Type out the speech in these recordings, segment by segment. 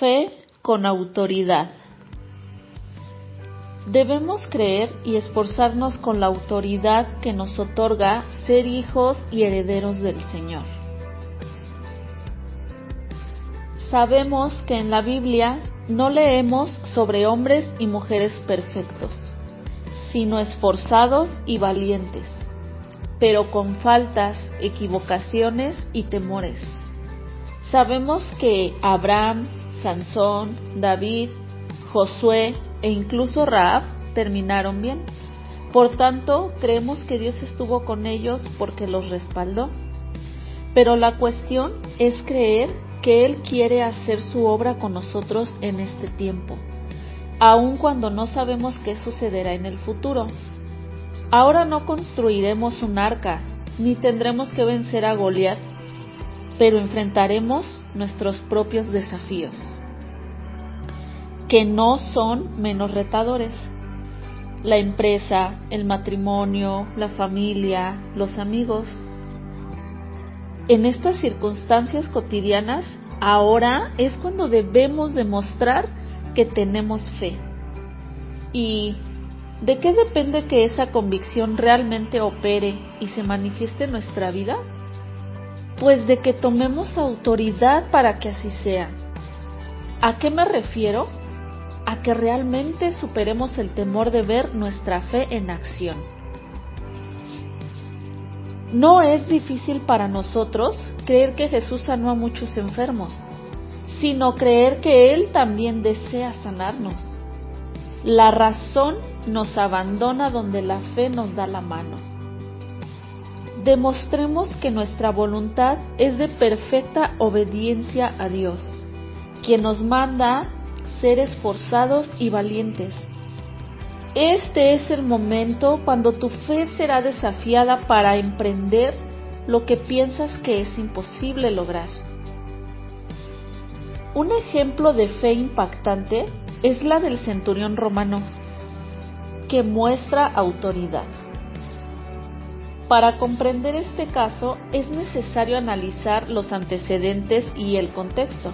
Fe con autoridad. Debemos creer y esforzarnos con la autoridad que nos otorga ser hijos y herederos del Señor. Sabemos que en la Biblia no leemos sobre hombres y mujeres perfectos, sino esforzados y valientes, pero con faltas, equivocaciones y temores. Sabemos que Abraham, Sansón, David, Josué e incluso Raab terminaron bien. Por tanto, creemos que Dios estuvo con ellos porque los respaldó. Pero la cuestión es creer que Él quiere hacer su obra con nosotros en este tiempo, aun cuando no sabemos qué sucederá en el futuro. Ahora no construiremos un arca, ni tendremos que vencer a Goliat pero enfrentaremos nuestros propios desafíos, que no son menos retadores. La empresa, el matrimonio, la familia, los amigos. En estas circunstancias cotidianas, ahora es cuando debemos demostrar que tenemos fe. ¿Y de qué depende que esa convicción realmente opere y se manifieste en nuestra vida? Pues de que tomemos autoridad para que así sea. ¿A qué me refiero? A que realmente superemos el temor de ver nuestra fe en acción. No es difícil para nosotros creer que Jesús sanó a muchos enfermos, sino creer que Él también desea sanarnos. La razón nos abandona donde la fe nos da la mano demostremos que nuestra voluntad es de perfecta obediencia a Dios, quien nos manda ser esforzados y valientes. Este es el momento cuando tu fe será desafiada para emprender lo que piensas que es imposible lograr. Un ejemplo de fe impactante es la del centurión romano, que muestra autoridad. Para comprender este caso es necesario analizar los antecedentes y el contexto.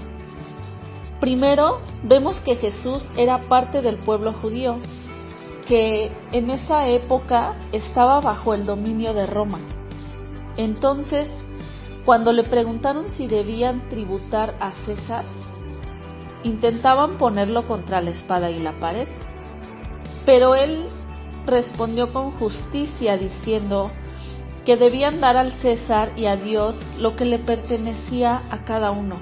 Primero, vemos que Jesús era parte del pueblo judío, que en esa época estaba bajo el dominio de Roma. Entonces, cuando le preguntaron si debían tributar a César, intentaban ponerlo contra la espada y la pared. Pero él respondió con justicia diciendo, que debían dar al César y a Dios lo que le pertenecía a cada uno.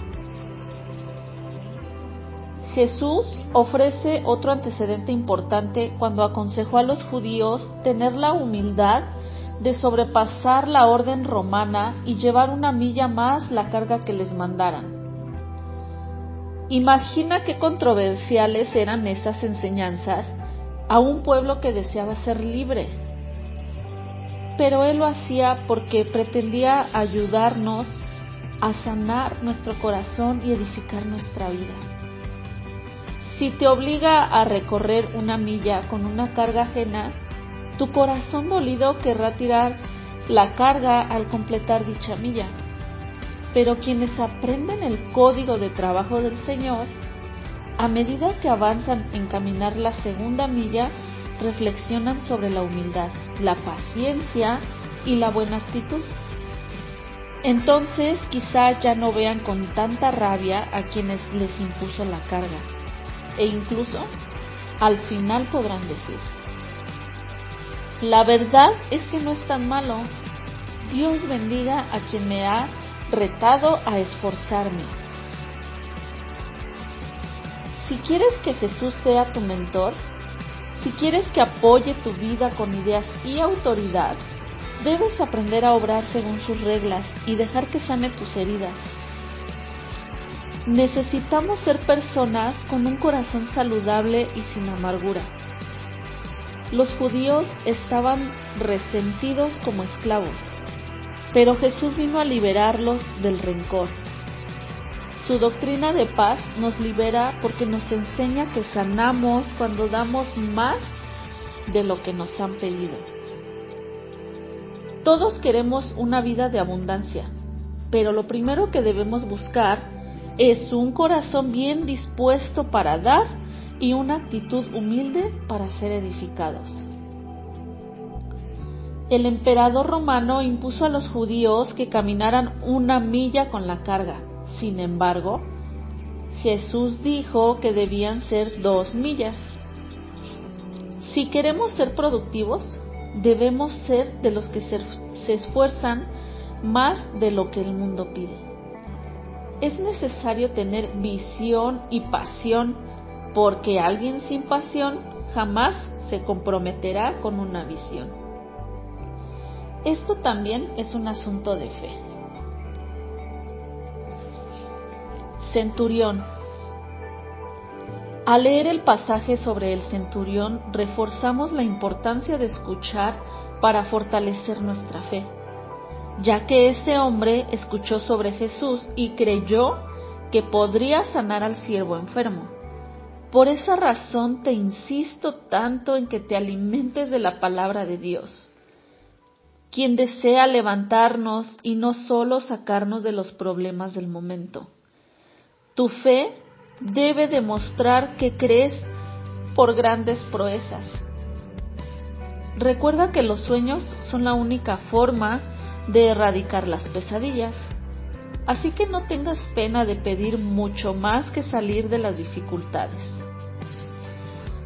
Jesús ofrece otro antecedente importante cuando aconsejó a los judíos tener la humildad de sobrepasar la orden romana y llevar una milla más la carga que les mandaran. Imagina qué controversiales eran esas enseñanzas a un pueblo que deseaba ser libre pero él lo hacía porque pretendía ayudarnos a sanar nuestro corazón y edificar nuestra vida. Si te obliga a recorrer una milla con una carga ajena, tu corazón dolido querrá tirar la carga al completar dicha milla. Pero quienes aprenden el código de trabajo del Señor, a medida que avanzan en caminar la segunda milla, reflexionan sobre la humildad, la paciencia y la buena actitud. Entonces quizá ya no vean con tanta rabia a quienes les impuso la carga e incluso al final podrán decir, la verdad es que no es tan malo, Dios bendiga a quien me ha retado a esforzarme. Si quieres que Jesús sea tu mentor, si quieres que apoye tu vida con ideas y autoridad, debes aprender a obrar según sus reglas y dejar que sane tus heridas. Necesitamos ser personas con un corazón saludable y sin amargura. Los judíos estaban resentidos como esclavos, pero Jesús vino a liberarlos del rencor su doctrina de paz nos libera porque nos enseña que sanamos cuando damos más de lo que nos han pedido. Todos queremos una vida de abundancia, pero lo primero que debemos buscar es un corazón bien dispuesto para dar y una actitud humilde para ser edificados. El emperador romano impuso a los judíos que caminaran una milla con la carga. Sin embargo, Jesús dijo que debían ser dos millas. Si queremos ser productivos, debemos ser de los que se, esfuerzan más de lo que el mundo pide. Es necesario tener visión y pasión porque alguien sin pasión jamás se comprometerá con una visión. Esto también es un asunto de fe. Centurión. Al leer el pasaje sobre el centurión, reforzamos la importancia de escuchar para fortalecer nuestra fe, ya que ese hombre escuchó sobre Jesús y creyó que podría sanar al siervo enfermo. Por esa razón te insisto tanto en que te alimentes de la palabra de Dios, quien desea levantarnos y no solo sacarnos de los problemas del momento. Tu fe debe demostrar que crees por grandes proezas. Recuerda que los sueños son la única forma de erradicar las pesadillas. Así que no tengas pena de pedir mucho más que salir de las dificultades.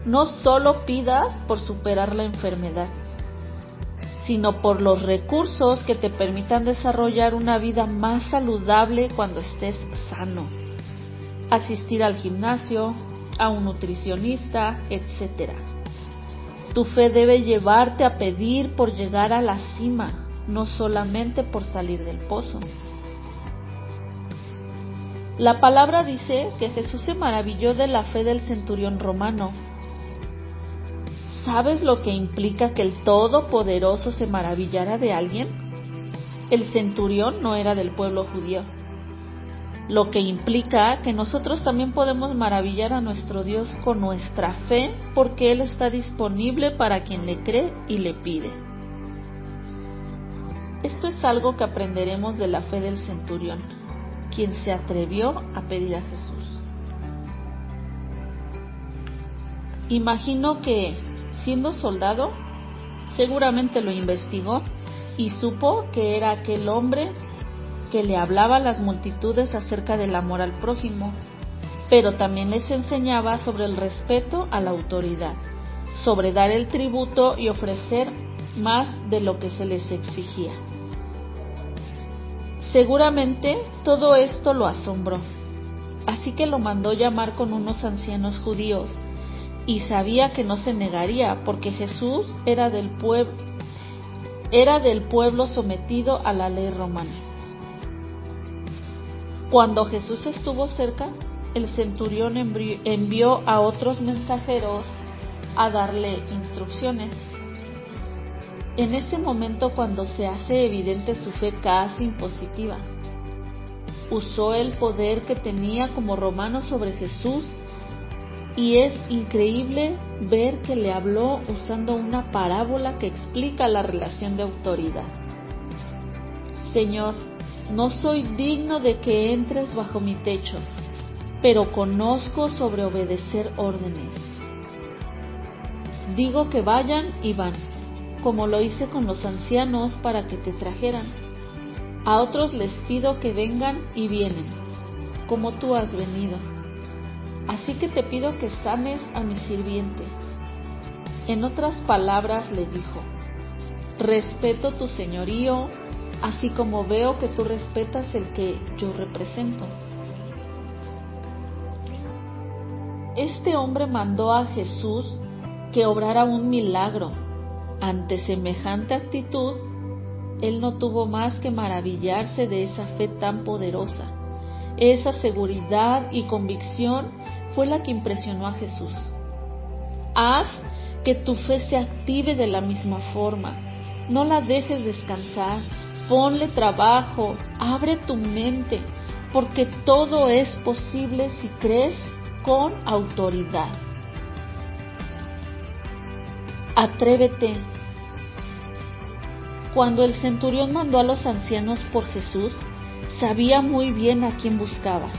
No solo pidas por superar la enfermedad, sino por los recursos que te permitan desarrollar una vida más saludable cuando estés sano asistir al gimnasio, a un nutricionista, etc. Tu fe debe llevarte a pedir por llegar a la cima, no solamente por salir del pozo. La palabra dice que Jesús se maravilló de la fe del centurión romano. ¿Sabes lo que implica que el Todopoderoso se maravillara de alguien? El centurión no era del pueblo judío lo que implica que nosotros también podemos maravillar a nuestro Dios con nuestra fe porque Él está disponible para quien le cree y le pide. Esto es algo que aprenderemos de la fe del centurión, quien se atrevió a pedir a Jesús. Imagino que, siendo soldado, seguramente lo investigó y supo que era aquel hombre que le hablaba a las multitudes acerca del amor al prójimo, pero también les enseñaba sobre el respeto a la autoridad, sobre dar el tributo y ofrecer más de lo que se les exigía. Seguramente todo esto lo asombró, así que lo mandó llamar con unos ancianos judíos y sabía que no se negaría porque Jesús era del pueblo era del pueblo sometido a la ley romana. Cuando Jesús estuvo cerca, el centurión envió a otros mensajeros a darle instrucciones. En ese momento cuando se hace evidente su fe casi impositiva, usó el poder que tenía como romano sobre Jesús y es increíble ver que le habló usando una parábola que explica la relación de autoridad. Señor, no soy digno de que entres bajo mi techo, pero conozco sobre obedecer órdenes. Digo que vayan y van, como lo hice con los ancianos para que te trajeran. A otros les pido que vengan y vienen, como tú has venido. Así que te pido que sanes a mi sirviente. En otras palabras le dijo, respeto tu señorío así como veo que tú respetas el que yo represento. Este hombre mandó a Jesús que obrara un milagro. Ante semejante actitud, él no tuvo más que maravillarse de esa fe tan poderosa. Esa seguridad y convicción fue la que impresionó a Jesús. Haz que tu fe se active de la misma forma. No la dejes descansar ponle trabajo, abre tu mente, porque todo es posible si crees con autoridad. Atrévete. Cuando el centurión mandó a los ancianos por Jesús, sabía muy bien a quién buscaba.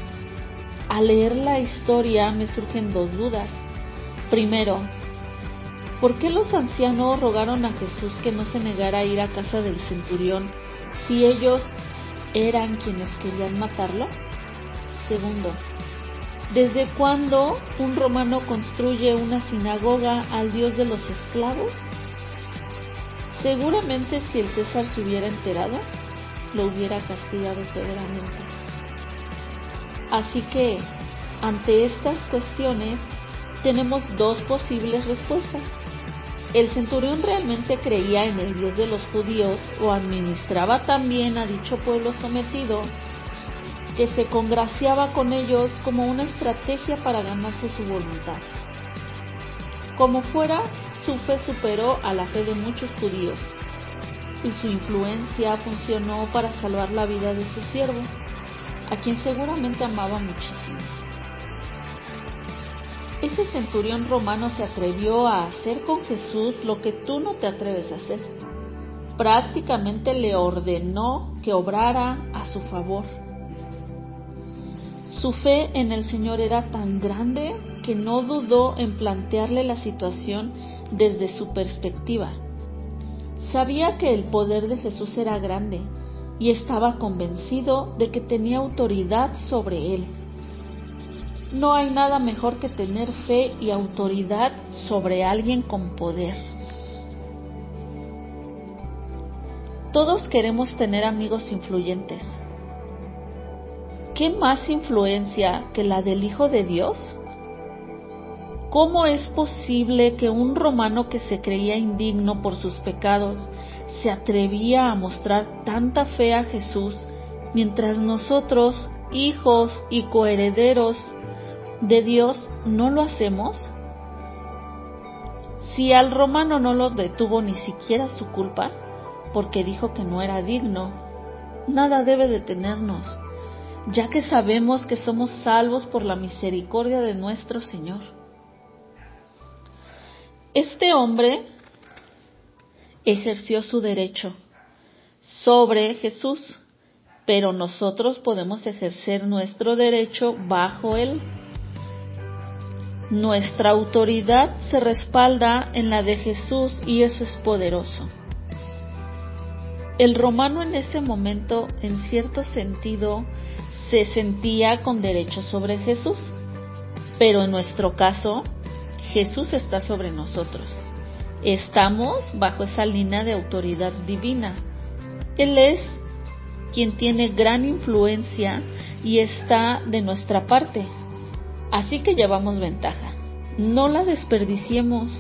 al leer la historia me surgen dos dudas. Primero, ¿por qué los ancianos rogaron a Jesús que no se negara a ir a casa del centurión si ellos eran quienes querían matarlo? Segundo, ¿desde cuándo un romano construye una sinagoga al dios de los esclavos? Seguramente si el César se hubiera enterado, lo hubiera castigado severamente. Así que, ante estas cuestiones, tenemos dos posibles respuestas. ¿El centurión realmente creía en el Dios de los judíos o administraba también a dicho pueblo sometido que se congraciaba con ellos como una estrategia para ganarse su voluntad? Como fuera, su fe superó a la fe de muchos judíos y su influencia funcionó para salvar la vida de su siervo, a quien seguramente amaba muchísimo. Ese centurión romano se atrevió a hacer con Jesús lo que tú no te atreves a hacer. Prácticamente le ordenó que obrara a su favor. Su fe en el Señor era tan grande que no dudó en plantearle la situación desde su perspectiva. Sabía que el poder de Jesús era grande y estaba convencido de que tenía autoridad sobre él. No hay nada mejor que tener fe y autoridad sobre alguien con poder. Todos queremos tener amigos influyentes. ¿Qué más influencia que la del Hijo de Dios? ¿Cómo es posible que un romano que se creía indigno por sus pecados se atrevía a mostrar tanta fe a Jesús mientras nosotros, hijos y coherederos de Dios, no lo hacemos? Si al romano no lo detuvo ni siquiera su culpa, porque dijo que no era digno, nada debe detenernos, ya que sabemos que somos salvos por la misericordia de nuestro Señor. Este hombre ejerció su derecho sobre Jesús, pero nosotros podemos ejercer nuestro derecho bajo él. Nuestra autoridad se respalda en la de Jesús y eso es poderoso. El romano en ese momento, en cierto sentido, se sentía con derecho sobre Jesús, pero en nuestro caso, Jesús está sobre nosotros. Estamos bajo esa línea de autoridad divina. Él es quien tiene gran influencia y está de nuestra parte. Así que llevamos ventaja. No la desperdiciemos.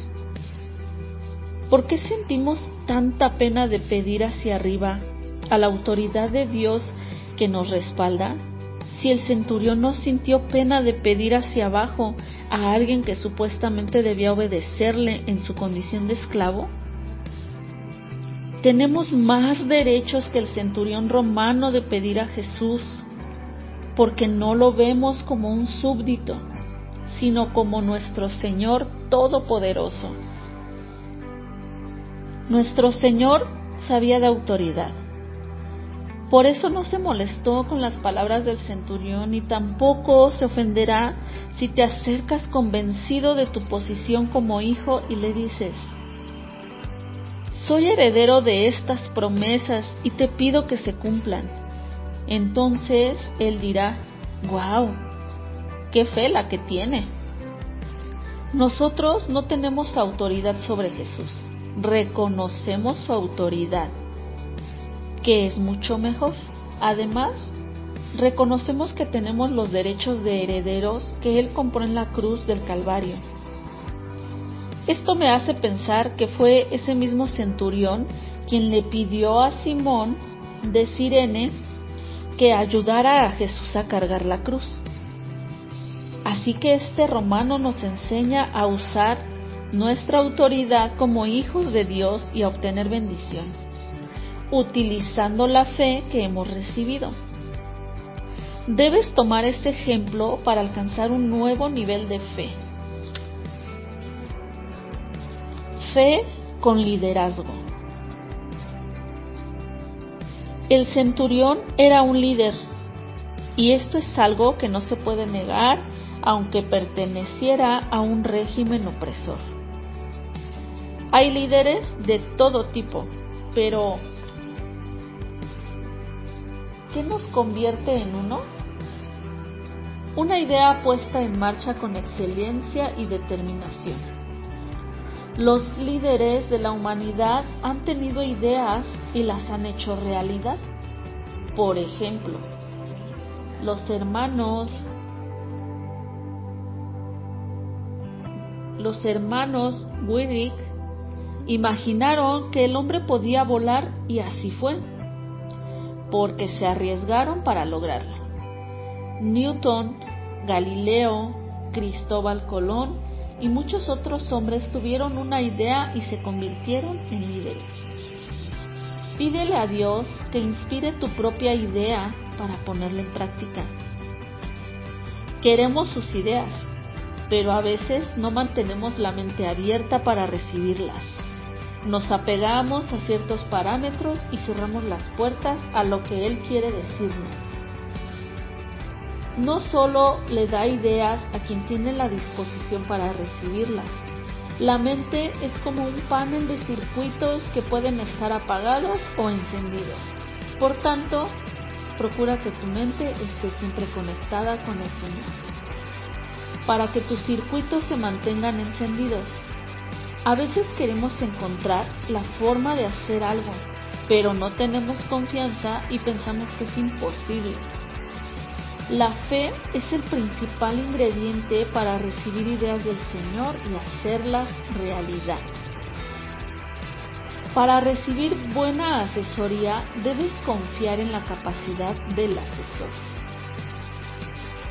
¿Por qué sentimos tanta pena de pedir hacia arriba a la autoridad de Dios que nos respalda? si el centurión no sintió pena de pedir hacia abajo a alguien que supuestamente debía obedecerle en su condición de esclavo? Tenemos más derechos que el centurión romano de pedir a Jesús, porque no lo vemos como un súbdito, sino como nuestro Señor Todopoderoso. Nuestro Señor sabía de autoridad por eso no se molestó con las palabras del centurión y tampoco se ofenderá si te acercas convencido de tu posición como hijo y le dices, soy heredero de estas promesas y te pido que se cumplan. Entonces él dirá, wow, qué fe la que tiene. Nosotros no tenemos autoridad sobre Jesús, reconocemos su autoridad que es mucho mejor. Además, reconocemos que tenemos los derechos de herederos que Él compró en la cruz del Calvario. Esto me hace pensar que fue ese mismo centurión quien le pidió a Simón de Sirene que ayudara a Jesús a cargar la cruz. Así que este romano nos enseña a usar nuestra autoridad como hijos de Dios y a obtener bendición utilizando la fe que hemos recibido. Debes tomar este ejemplo para alcanzar un nuevo nivel de fe. Fe con liderazgo. El centurión era un líder Y esto es algo que no se puede negar aunque perteneciera a un régimen opresor. Hay líderes de todo tipo, pero ¿qué nos convierte en uno? Una idea puesta en marcha con excelencia y determinación. Los líderes de la humanidad han tenido ideas y las han hecho realidad. Por ejemplo, los hermanos los hermanos imaginaron que el hombre podía volar y así fue, porque se arriesgaron para lograrlo. Newton, Galileo, Cristóbal Colón y muchos otros hombres tuvieron una idea y se convirtieron en líderes. Pídele a Dios que inspire tu propia idea para ponerla en práctica. Queremos sus ideas, pero a veces no mantenemos la mente abierta para recibirlas. Nos apegamos a ciertos parámetros y cerramos las puertas a lo que Él quiere decirnos. No solo le da ideas a quien tiene la disposición para recibirlas, la mente es como un panel de circuitos que pueden estar apagados o encendidos. Por tanto, procura que tu mente esté siempre conectada con el Señor, para que tus circuitos se mantengan encendidos. A veces queremos encontrar la forma de hacer algo, pero no tenemos confianza y pensamos que es imposible. La fe es el principal ingrediente para recibir ideas del Señor y hacerlas realidad. Para recibir buena asesoría debes confiar en la capacidad del asesor.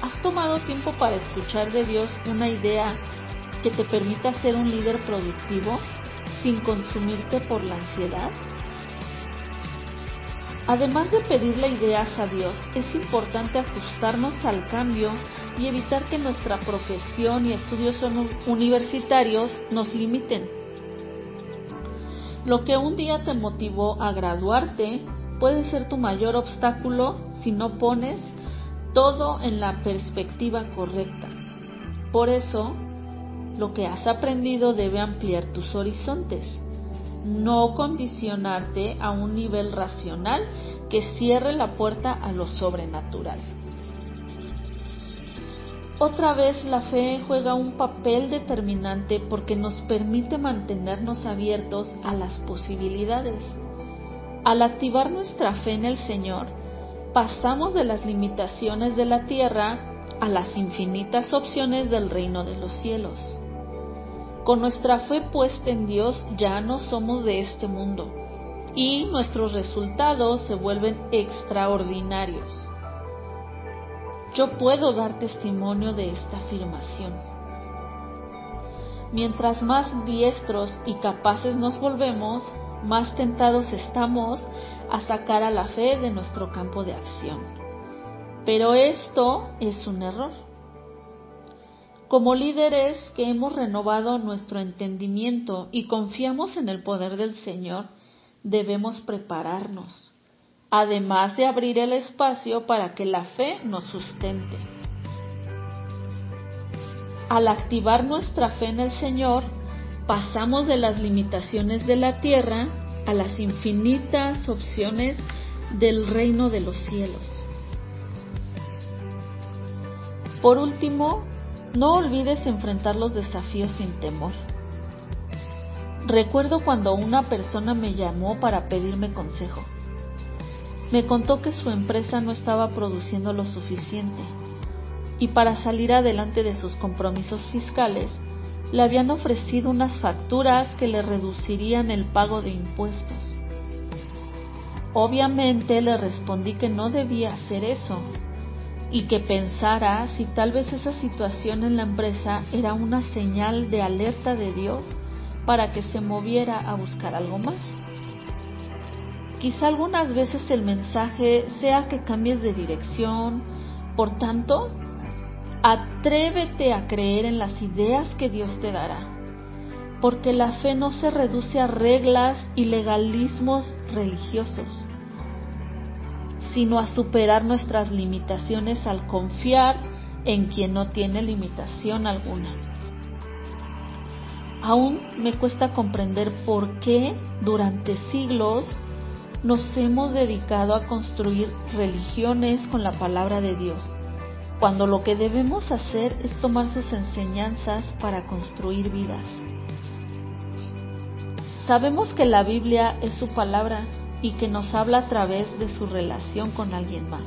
¿Has tomado tiempo para escuchar de Dios una idea que te permita ser un líder productivo sin consumirte por la ansiedad? Además de pedirle ideas a Dios, es importante ajustarnos al cambio y evitar que nuestra profesión y estudios universitarios nos limiten. Lo que un día te motivó a graduarte puede ser tu mayor obstáculo si no pones todo en la perspectiva correcta. Por eso, lo que has aprendido debe ampliar tus horizontes no condicionarte a un nivel racional que cierre la puerta a lo sobrenatural. Otra vez la fe juega un papel determinante porque nos permite mantenernos abiertos a las posibilidades. Al activar nuestra fe en el Señor, pasamos de las limitaciones de la tierra a las infinitas opciones del reino de los cielos. Con nuestra fe puesta en Dios ya no somos de este mundo y nuestros resultados se vuelven extraordinarios. Yo puedo dar testimonio de esta afirmación. Mientras más diestros y capaces nos volvemos, más tentados estamos a sacar a la fe de nuestro campo de acción. Pero esto es un error. Como líderes que hemos renovado nuestro entendimiento y confiamos en el poder del Señor, debemos prepararnos, además de abrir el espacio para que la fe nos sustente. Al activar nuestra fe en el Señor, pasamos de las limitaciones de la tierra a las infinitas opciones del reino de los cielos. Por último, no olvides enfrentar los desafíos sin temor. Recuerdo cuando una persona me llamó para pedirme consejo. Me contó que su empresa no estaba produciendo lo suficiente y para salir adelante de sus compromisos fiscales le habían ofrecido unas facturas que le reducirían el pago de impuestos. Obviamente le respondí que no debía hacer eso y que pensara si tal vez esa situación en la empresa era una señal de alerta de Dios para que se moviera a buscar algo más. Quizá algunas veces el mensaje sea que cambies de dirección, por tanto, atrévete a creer en las ideas que Dios te dará, porque la fe no se reduce a reglas y legalismos religiosos sino a superar nuestras limitaciones al confiar en quien no tiene limitación alguna. Aún me cuesta comprender por qué durante siglos nos hemos dedicado a construir religiones con la palabra de Dios, cuando lo que debemos hacer es tomar sus enseñanzas para construir vidas. Sabemos que la Biblia es su palabra y que nos habla a través de su relación con alguien más.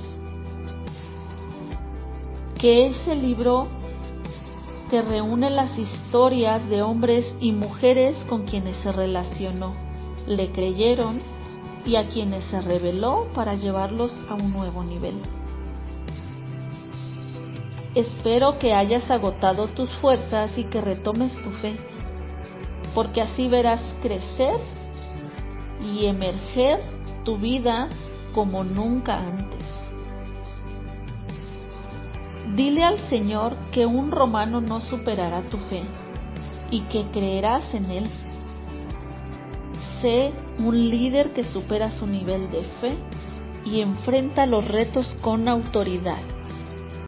Que es el libro que reúne las historias de hombres y mujeres con quienes se relacionó, le creyeron y a quienes se reveló para llevarlos a un nuevo nivel. Espero que hayas agotado tus fuerzas y que retomes tu fe, porque así verás crecer y emerger tu vida como nunca antes. Dile al Señor que un romano no superará tu fe y que creerás en Él. Sé un líder que supera su nivel de fe y enfrenta los retos con autoridad.